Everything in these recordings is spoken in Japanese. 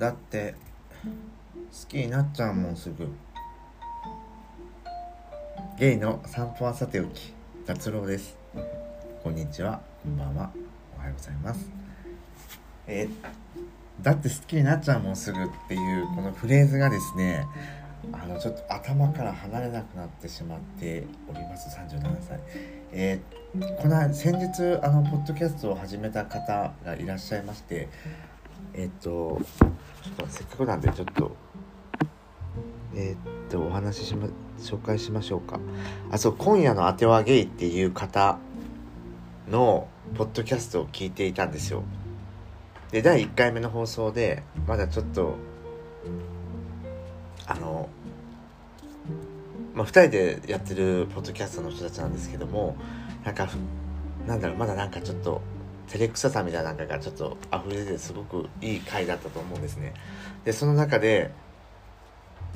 だって好きになっちゃうもんすぐ。ゲイの散歩はさておき。達郎です。こんにちは。こんばんは。おはようございます。え、だって好きになっちゃうもんすぐっていうこのフレーズがですねあのちょっと頭から離れなくなってしまっております。37歳えー、この先日あのポッドキャストを始めた方がいらっしゃいましてえっ、とちょっとせっかくなんでちょっとえ、っとお話ししま紹介しましょうか。あそう今夜のあてはゲイっていう方のポッドキャストを聞いていたんですよ。で第1回目の放送でまだちょっとあのまあ、2人でやってるポッドキャストの人たちなんですけどもなんかなんだろうまだなんかちょっと照れくささみたいなのがちょっと溢れてすごくいい回だったと思うんですね。でその中で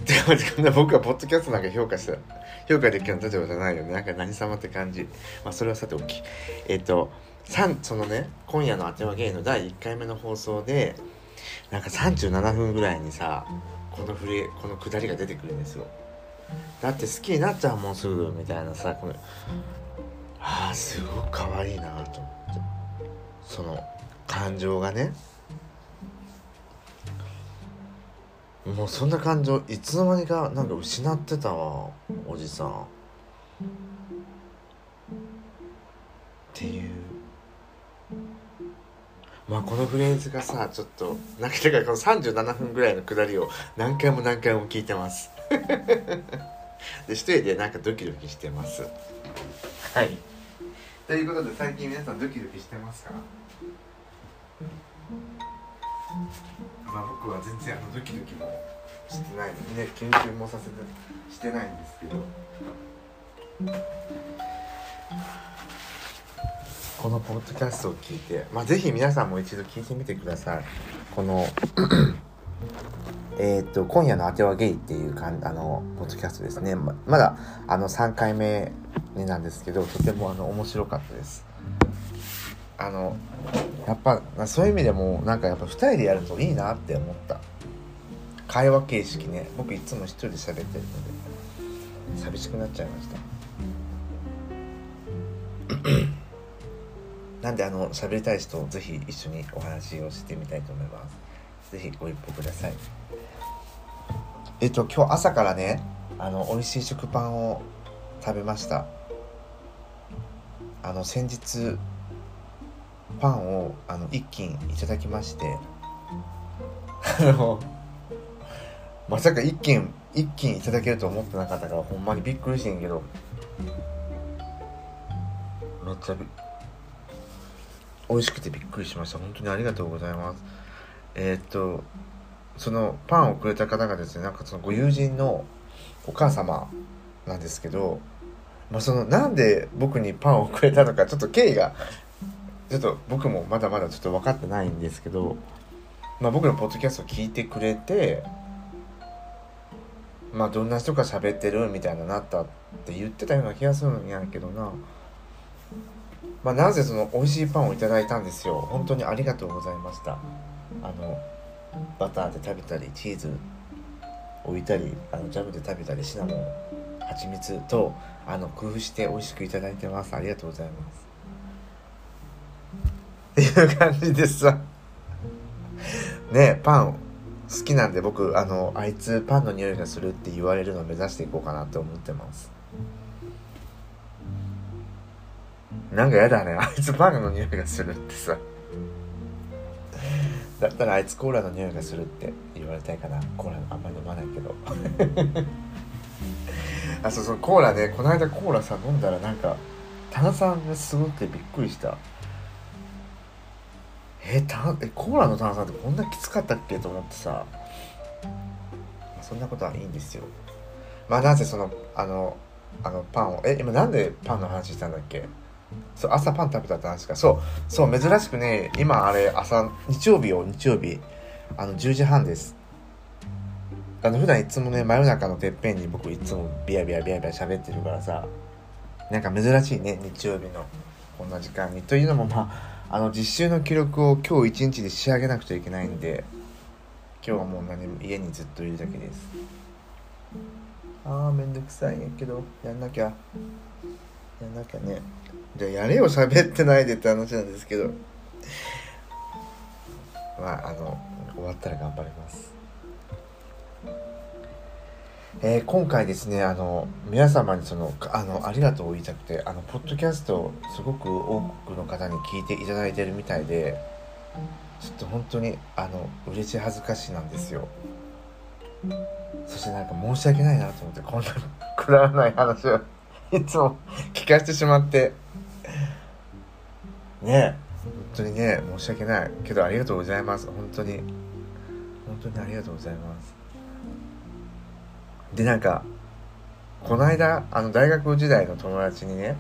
で 僕はポッドキャストなんか評価した評価できる立場じゃないよね。なんか何様って感じ。まあそれはさておき。えっ、ー、とそのね今夜の「あてはゲイ」の第1回目の放送でなんか37分ぐらいにさこの振りこのくだりが出てくるんですよ。だって好きになっちゃうもんすぐみたいなさこのああすごく可愛いなと思って。その感情がねもうそんな感情いつの間にかなんか失ってたわおじさん。っていう。まあこのフレーズがさちょっとなんかだからこの37分ぐらいのくだりを何回も何回も聞いてます。で一人でなんかドキドキしてます。はい。ということで最近皆さんドキドキしてますか？まあ僕は全然あのドキドキもしてないね研究もさせてしてないんですけど。このポッドキャストを聞いてまあぜひ皆さんも一度聞いてみてください。このえっと今夜のあてはゲイっていうかんあのポッドキャストですね。ままだあの3回目になんですけどとてもあの面白かったです。あのやっぱそういう意味でもなんかやっぱ2人でやるといいなって思った。会話形式ね。僕いつも1人で喋ってるので寂しくなっちゃいました。なんであの喋りたい人ぜひ一緒にお話をしてみたいと思います。ぜひご一報ください。えっと今日朝からねあの美味しい食パンを食べました。あの先日パンをあの一斤いただきまして。あのまさか一斤一斤いただけると思ってなかったからほんまにびっくりしてんけど。めっちゃび美味しくてびっくりしました。本当にありがとうございます。えー、っとそのパンをくれた方がですねなんかそのご友人のお母様なんですけど、まあ、そのなんで僕にパンをくれたのかちょっと経緯がちょっと僕もまだまだちょっと分かってないんですけど、まあ、僕のポッドキャストを聞いてくれてまあどんな人が喋ってるみたいななったって言ってたような気がするんやけどな。まあなぜその美味しいパンをいただいたんですよ。本当にありがとうございました。あのバターで食べたりチーズ置いたりあのジャムで食べたりシナモン蜂蜜とあの工夫して美味しくいただいてます。ありがとうございます。っていう感じでさ。ねパン好きなんで僕あのあいつパンの匂いがするって言われるのを目指していこうかなって思ってます。なんかやだね。あいつパンの匂いがするってさ。だったらあいつコーラの匂いがするって言われたいかな。コーラあんまり飲まないけど。あそうそう。コーラね。この間コーラさ飲んだらなんか炭酸がすごくてびっくりした。えたえコーラの炭酸ってこんなきつかったっけと思ってさ、そんなことはいいんですよ。まあなぜそのあのあのパンをえ今なんでパンの話したんだっけ？そう朝パン食べたって話か。そうそう珍しくね今あれ朝日曜日よ日曜日。あの10時半です。あの普段いつもね真夜中のてっぺんに僕いつもビヤビヤビヤビヤ喋ってるからさ。なんか珍しいね日曜日のこんな時間に。というのもまああの実習の記録を今日一日で仕上げなくちゃいけないんで今日はもう何も家にずっといるだけです。あーめんどくさいんやけどやんなきゃ。やんなきゃね。じゃあやれよ喋ってないでって話なんですけど。まああの終わったら頑張ります。えー、今回ですねあの皆様にそのあのありがとうを言いたくてあのポッドキャストをすごく多くの方に聞いていただいてるみたいでちょっと本当にあの嬉しい恥ずかしいなんですよ。そしてなんか申し訳ないなと思ってこんなくだらない話を。いつも聞かせてしまって。ね本当にね申し訳ない。けどありがとうございます。本当に。本当にありがとうございます。でなんかこの間あの大学時代の友達にね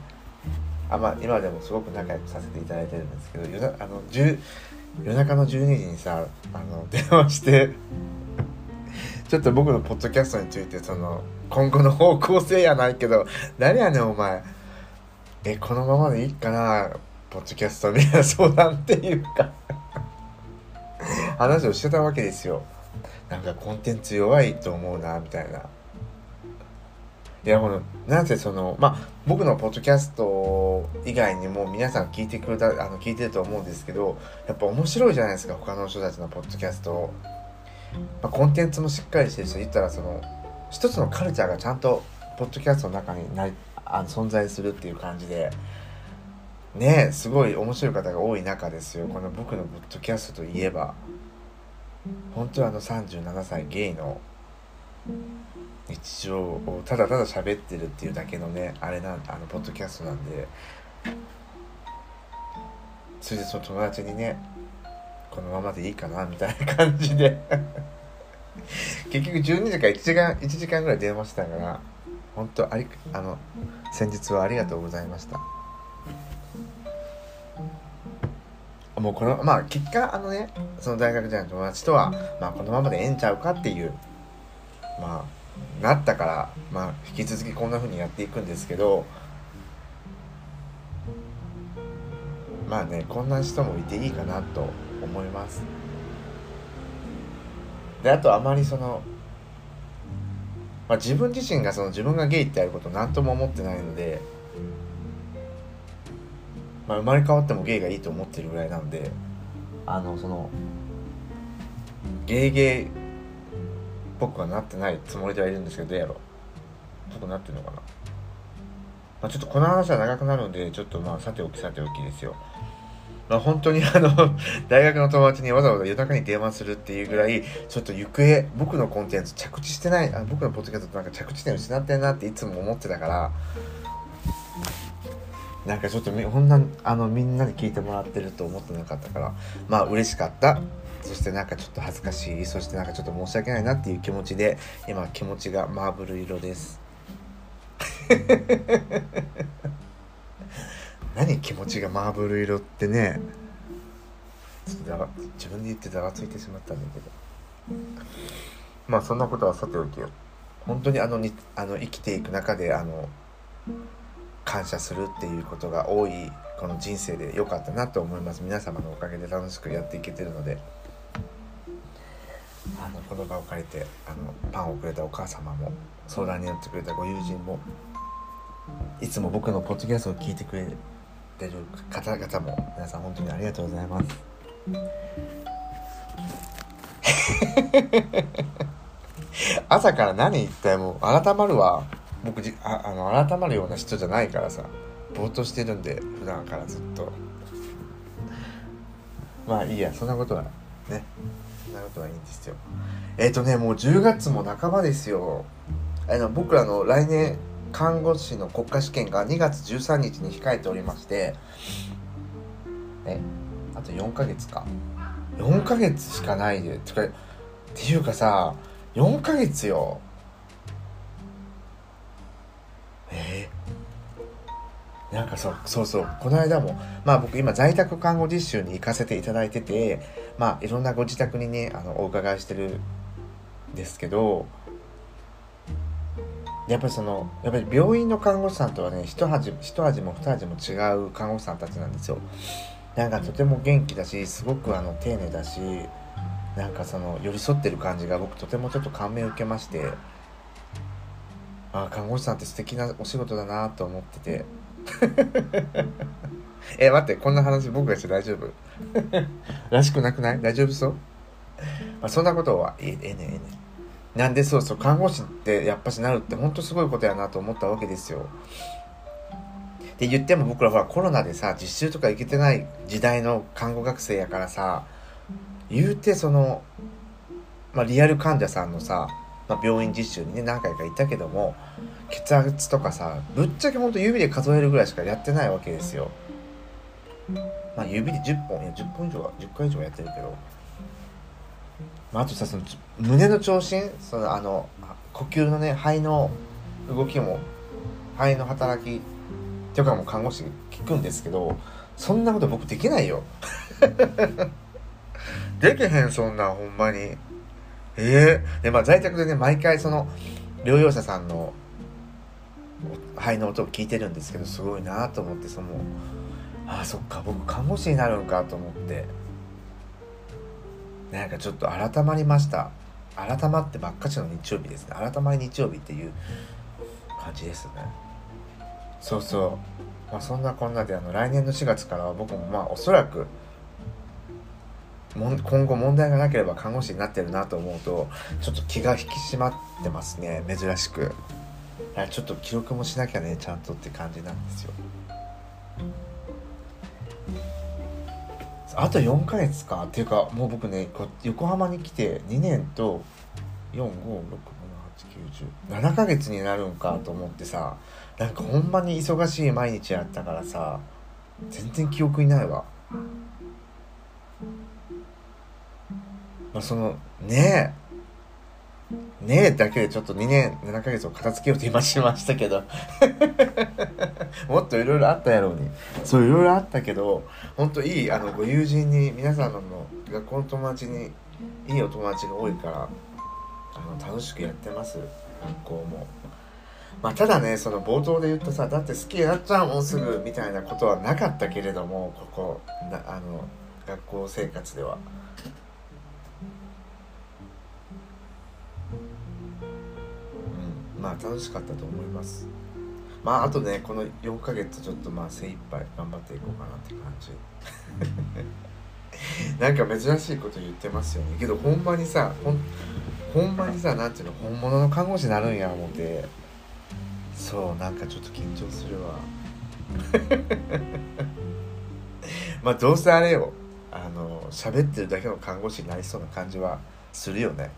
あまあ今でもすごく仲良くさせていただいてるんですけど夜あの夜中の12時にさあの電話してちょっと僕のポッドキャストについてその今後の方向性やないけど誰やねんお前。えこのままでいいかなポッドキャストみたいな相談っていうか。話をしてたわけですよ。なんかコンテンツ弱いと思うなみたいな。いやこのなぜそのまあ僕のポッドキャスト以外にも皆さん聞いてくれたあの聞いてると思うんですけどやっぱ面白いじゃないですか他の人たちのポッドキャスト。をまあ、コンテンツもしっかりしてるし言ったらその一つのカルチャーがちゃんとポッドキャストの中にないあの存在するっていう感じでねすごい面白い方が多い中ですよ。この僕のポッドキャストといえば。本当はあの37歳ゲイの日常をただただ喋ってるっていうだけのねあれなんあのポッドキャストなんで。それでその友達にねこのままでいいかなみたいな感じで。結局12時間1時間1時間ぐらい電話してたから本当ありあの先日はありがとうございました。もうこのまあ結果あのねその大学時代の友達とは、まあ、このままでええんちゃうかっていうまあなったからまあ引き続きこんな風にやっていくんですけどまあねこんな人もいていいかなと思います。であとあまりその、まあ、自分自身がその自分がゲイってやること何とも思ってないので、まあ、生まれ変わってもゲイがいいと思ってるぐらいなんであのそのゲイゲイ僕はなってないつもりではいるんですけどどうやろちょっとなってるのかな、まあ、ちょっとこの話は長くなるのでちょっとまあさておきさておきですよ。まあ、本当にあの 大学の友達にわざわざ夜中に電話するっていうぐらいちょっと行方僕のコンテンツ着地してないあ僕のポッドキャストなんか着地点失ってんなっていつも思ってたからなんかちょっとみほんなあのみんなに聞いてもらってると思ってなかったからまあ嬉しかった。そしてなんかちょっと恥ずかしいそしてなんかちょっと申し訳ないなっていう気持ちで今気持ちがマーブル色です。何気持ちがマーブル色ってね。ちょっとだ自分で言ってざわついてしまったんだけど。まあそんなことはさておきよ。本当にあのにあの生きていく中であの感謝するっていうことが多いこの人生で良かったなと思います。皆様のおかげで楽しくやっていけてるので。あのこの場を借りてあのパンをくれたお母様も相談に乗ってくれたご友人もいつも僕のポッドキャストを聞いてくれてる方々も皆さん本当にありがとうございます。朝から何言ったよも改まるわ。僕じああの改まるような人じゃないからさ。ぼーっとしてるんで普段からずっと。まあいいやそんなことはね。そんなことはいいんですよ。えっ、ー、とねもう10月も半ばですよ。あの僕らの来年看護師の国家試験が2月13日に控えておりましてえあと4ヶ月か。4ヶ月しかないでてかっていうかさ4ヶ月よ。え？ー、なんかそうそうそう。この間もまあ僕今在宅看護実習に行かせていただいててまあいろんなご自宅にねあのお伺いしてるんですけどやっぱりそのやっぱり病院の看護師さんとはね一味一味も二味も違う看護師さんたちなんですよ。なんかとても元気だしすごくあの丁寧だしなんかその寄り添ってる感じが僕とてもちょっと感銘を受けましてあ看護師さんって素敵なお仕事だなと思ってて。え待ってこんな話僕がして大丈夫？らしくなくない？大丈夫そう、まあ、そんなことはええねええねなんでそうそう看護師ってやっぱしなるってほんとすごいことやなと思ったわけですよ。って言っても僕らほらコロナでさ実習とか行けてない時代の看護学生やからさ言うてその、まあ、リアル患者さんのさ、まあ、病院実習にね何回か行ったけども血圧とかさぶっちゃけほんと指で数えるぐらいしかやってないわけですよ。まあ指で10本いや10本以上は10回以上はやってるけど、まあ、あとさその胸の聴診そのあの呼吸のね肺の動きも肺の働きとかも看護師聞くんですけどそんなこと僕できないよ。できへんそんなほんまに。ええー、でまあ在宅でね毎回その療養者さんの肺の音を聞いてるんですけどすごいなと思ってそのああそっか僕看護師になるんかと思って。なんかちょっと改まりました。改まってばっかしの日曜日ですね。改まり日曜日っていう感じですね。そうそう。まあそんなこんなであの来年の4月からは僕もまあおそらく今後問題がなければ看護師になってるなと思うとちょっと気が引き締まってますね。珍しく。ちょっと記録もしなきゃねちゃんとって感じなんですよ。あと4ヶ月か。っていうかもう僕ね横浜に来て2年と4567897ヶ月になるんかと思ってさなんかほんまに忙しい毎日やったからさ全然記憶にないわ。まあ、そのねえ。ねえだけでちょっと2年7ヶ月を片付けようと今しましたけど もっといろいろあったやろうにそういろいろあったけど本当いいあのご友人に皆さんの学校の友達にいいお友達が多いからあの楽しくやってます学校も。まあ、ただねその冒頭で言ったさだって好きやっちゃうもうすぐみたいなことはなかったけれどもここなあの学校生活では。まあ楽しかったと思います。まああとねこの4ヶ月ちょっとまあ精一杯頑張っていこうかなって感じ。なんか珍しいこと言ってますよね。けどほんまにさほんほんまにさなんていうの本物の看護師になるんや思って。そうなんかちょっと緊張するわ。まあどうせあれよあの喋ってるだけの看護師になりそうな感じはするよね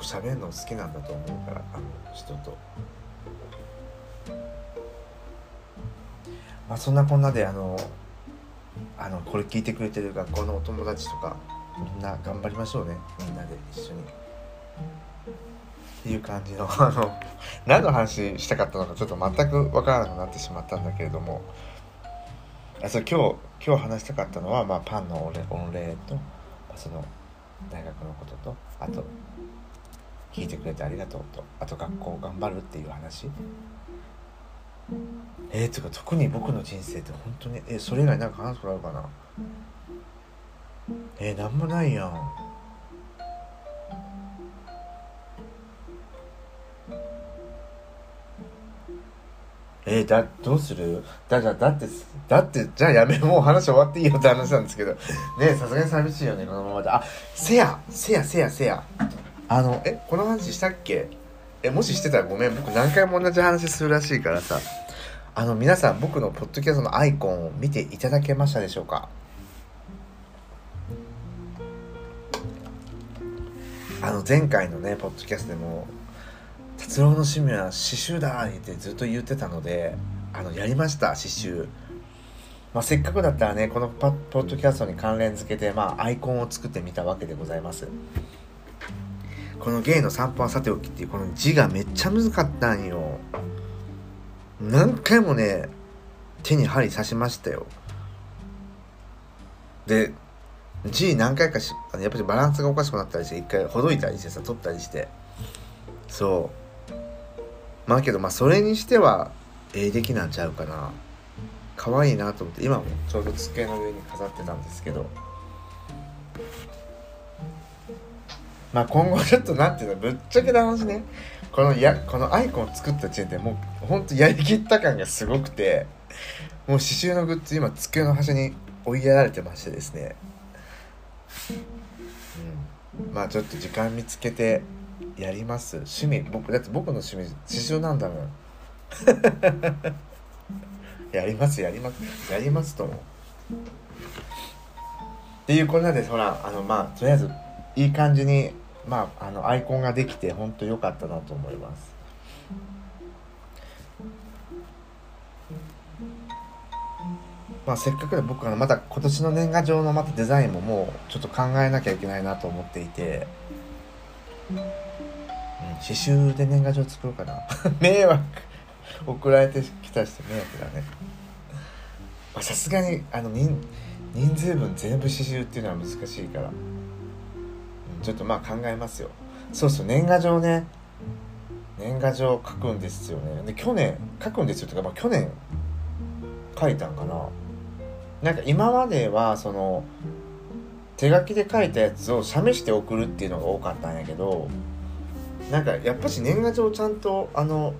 僕喋るの好きなんだと思うからあの人と。まあそんなこんなであのあのこれ聞いてくれてる学校のお友達とかみんな頑張りましょうねみんなで一緒に。っていう感じのあの何の話したかったのかちょっと全く分からなくなってしまったんだけれどもあそう今日今日話したかったのは、まあ、パンの御礼とその大学のこととあと聞いてくれてありがとうと。あと学校頑張るっていう話。えー、つうか特に僕の人生って本当にえそれ以外なんか話すことあるかな？えー、なんもないやん。えー、だどうする？だじゃだってだってじゃあやめもう話終わっていいよって話なんですけど。ねさすがに寂しいよねこのままで。あせやせやせやせや。あのえこの話したっけ？えもししてたらごめん。僕何回も同じ話するらしいからさ。あの皆さん僕のポッドキャストのアイコンを見ていただけましたでしょうか？あの前回のねポッドキャストでも「達郎の趣味は刺繍だ!」ってずっと言ってたのであのやりました刺繍。まあ、せっかくだったらねこのポッドキャストに関連付けて、まあ、アイコンを作ってみたわけでございます。この芸の散歩はさておきっていうこの字がめっちゃ難かったんよ。何回もね手に針刺しましたよ。で字何回かしやっぱりバランスがおかしくなったりして一回ほどいたりしてさ取ったりして。そう。まあけどまあそれにしてはええ出来なんちゃうかな。可愛いなと思って今もちょうど机の上に飾ってたんですけど。まあ今後ちょっとなんていうのぶっちゃけた話ね。このやこのアイコン作った時点でもうほんとやりきった感がすごくてもう刺繍のグッズ今机の端に追いやられてましてですね。うん。まあちょっと時間見つけてやります。趣味僕だって僕の趣味刺繍なんだもん。やりますやりますやりますともっていうこんなでほらあのまあとりあえずいい感じにまああのアイコンができて本当良かったなと思います。まあ、せっかくで僕はまた今年の年賀状のまたデザインももうちょっと考えなきゃいけないなと思っていて、うん、刺繍で年賀状作ろうかな。迷惑送られてきた人迷惑だね。さすがにあの人人数分全部刺繍っていうのは難しいから、ちょっとまあ考えますよ。そうそう年賀状ね。年賀状書くんですよね。で去年書くんですよ。とか、まあ、去年書いたんかな。なんか今まではその手書きで書いたやつを写して送るっていうのが多かったんやけどなんかやっぱし年賀状ちゃんとあの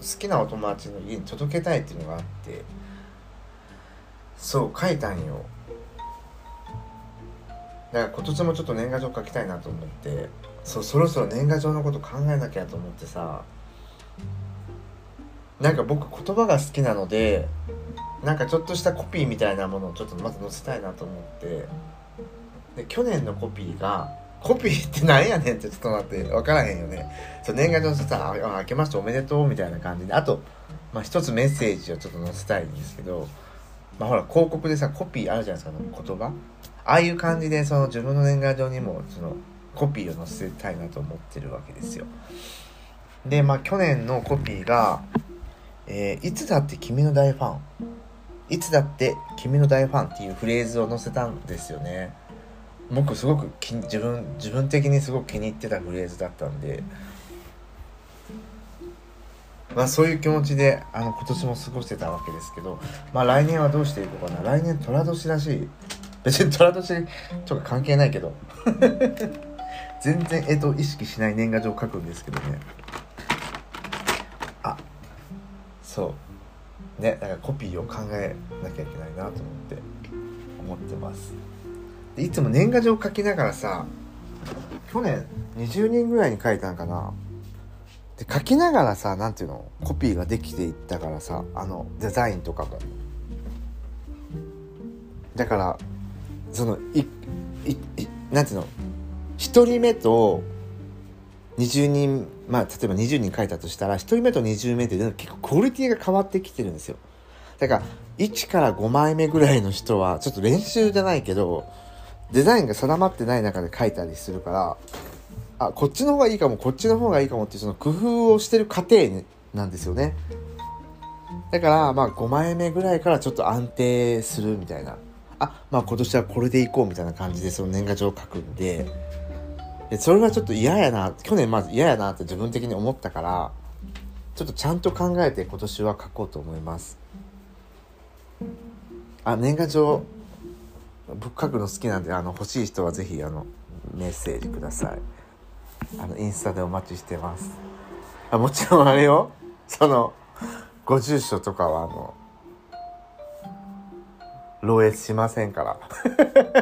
好きなお友達の家に届けたいっていうのがあってそう書いたんよ。だから今年もちょっと年賀状書きたいなと思ってそそろそろ年賀状のこと考えなきゃと思ってさなんか僕言葉が好きなのでなんかちょっとしたコピーみたいなものをちょっとまず載せたいなと思ってで去年のコピーがコピーってなんやねんってちょっと待って分からへんよね。そう年賀状のさあ「明けましておめでとう」みたいな感じであと、まあ、一つメッセージをちょっと載せたいんですけどまあほら広告でさコピーあるじゃないですか言葉。ああいう感じでその自分の年賀状にもそのコピーを載せたいなと思ってるわけですよ。でまあ去年のコピーがえー、いつだって君の大ファン。いつだって君の大ファンっていうフレーズを載せたんですよね。僕すごく自分自分的にすごく気に入ってたフレーズだったんで。まあそういう気持ちであの今年も過ごしてたわけですけどまあ来年はどうしていこうかな。来年寅年らしい別に寅年とか関係ないけど。全然えっと意識しない年賀状を書くんですけどね。あそう。ねだからコピーを考えなきゃいけないなと思って思ってます。でいつも年賀状を書きながらさ去年20人ぐらいに書いたんかな。で書きながらさ何ていうの？コピーができていったからさあのデザインとかもだからそのいいいなんていうの？1人目と20人まあ例えば20人書いたとしたら1人目と20名って結構クオリティが変わってきてるんですよ。だから1から5枚目ぐらいの人はちょっと練習じゃないけどデザインが定まってない中で書いたりするからあこっちの方がいいかもこっちの方がいいかもっていうその工夫をしてる過程なんですよね。だからまあ5枚目ぐらいからちょっと安定するみたいな。あまあ今年はこれでいこうみたいな感じでその年賀状を書くんで。でそれはちょっと嫌やな去年まず嫌やなって自分的に思ったからちょっとちゃんと考えて今年は書こうと思います。あ年賀状僕書くの好きなんであの欲しい人は是非あのメッセージください。あのインスタでお待ちしてます。あもちろんあれよ。そのご住所とかはあの漏洩しませんから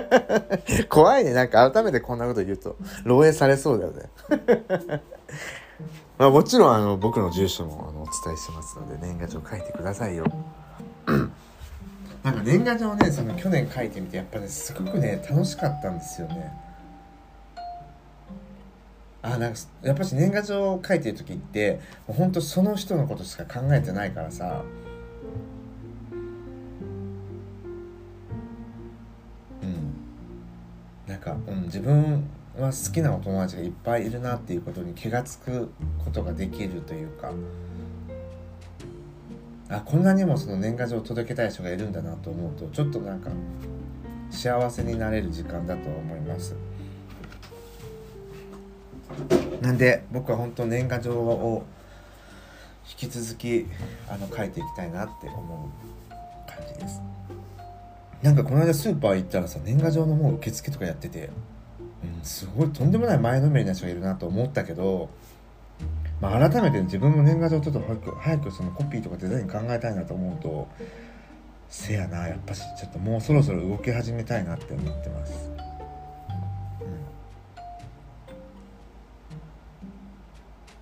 怖いね。なんか改めてこんなこと言うと、漏洩されそうだよね。まあもちろんあの僕の住所もあのお伝えしますので、年賀状書いてくださいよ。なんか年賀状ね、その去年書いてみて、やっぱね、すごくね、楽しかったんですよね。あなんかやっぱし年賀状を書いてる時ってもうほんとその人のことしか考えてないからさ自分は好きなお友達がいっぱいいるなっていうことに気が付くことができるというかあこんなにもその年賀状を届けたい人がいるんだなと思うとちょっとなんか幸せになれる時間だと思います。なんで僕は本当年賀状を引き続きあの書いていきたいなって思う感じです。なんかこの間スーパー行ったらさ年賀状のもう受付とかやってて、すごいとんでもない前のめりな人がいるなと思ったけど、まあ、改めて自分も年賀状ちょっと早く早くそのコピーとかデザイン考えたいなと思うとせやなやっぱしちょっともうそろそろ動き始めたいなって思ってます。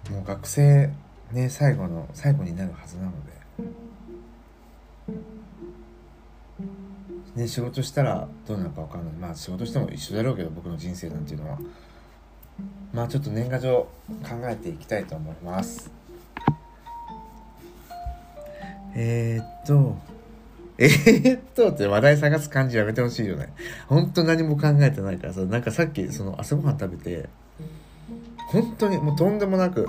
うん、もう学生ね最後の最後になるはずなので。ね、仕事したらどうなるか分かんない。まあ仕事しても一緒だろうけど僕の人生なんていうのは。まあちょっと年賀状考えていきたいと思います。えー、っと。えー、っとって話題探す感じやめてほしいよね。ほんと何も考えてないからさ。なんかさっきその朝ごはん食べて本当にもうとんでもなく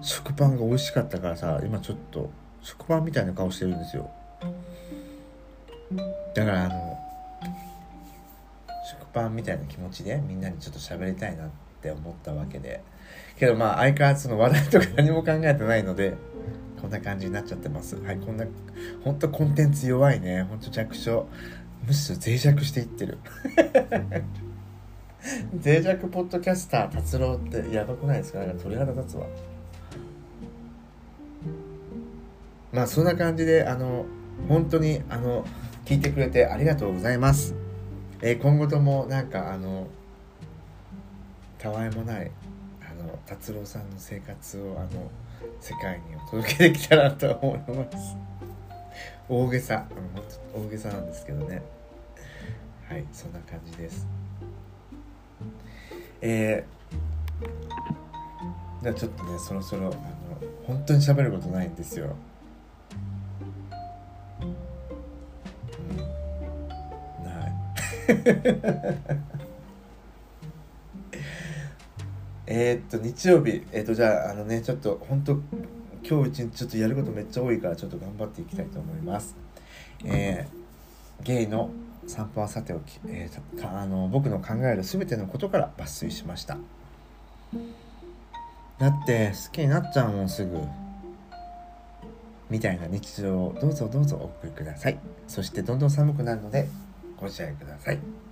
食パンが美味しかったからさ今ちょっと食パンみたいな顔してるんですよだからあの食パンみたいな気持ちでみんなにちょっと喋りたいなって思ったわけで。けどまあ相変わらずの話題とか何も考えてないのでこんな感じになっちゃってます。はいこんなほんとコンテンツ弱いね。ほんと弱小。むしろ脆弱していってる。脆弱ポッドキャスター達郎ってやばくないですか？なんか鳥肌立つわ。まあそんな感じであの本当にあの聞いてくれてありがとうございます。えー、今後ともなんかあのたわいもないあの達郎さんの生活をあの世界にお届けできたらと思います。大げさ、うん、大げさなんですけどね。はい、そんな感じです。えー、じゃあちょっとね、そろそろ、あの、本当に喋ることないんですよ。えっと日曜日。えー、っとじゃああのねちょっと本当今日一日ちょっとやることめっちゃ多いからちょっと頑張っていきたいと思います。えー、ゲイの散歩はさておき、えー、あの僕の考える全てのことから抜粋しました。だって好きになっちゃうもんすぐ。みたいな日常をどうぞどうぞお送りください。そしてどんどん寒くなるのでご自愛ください。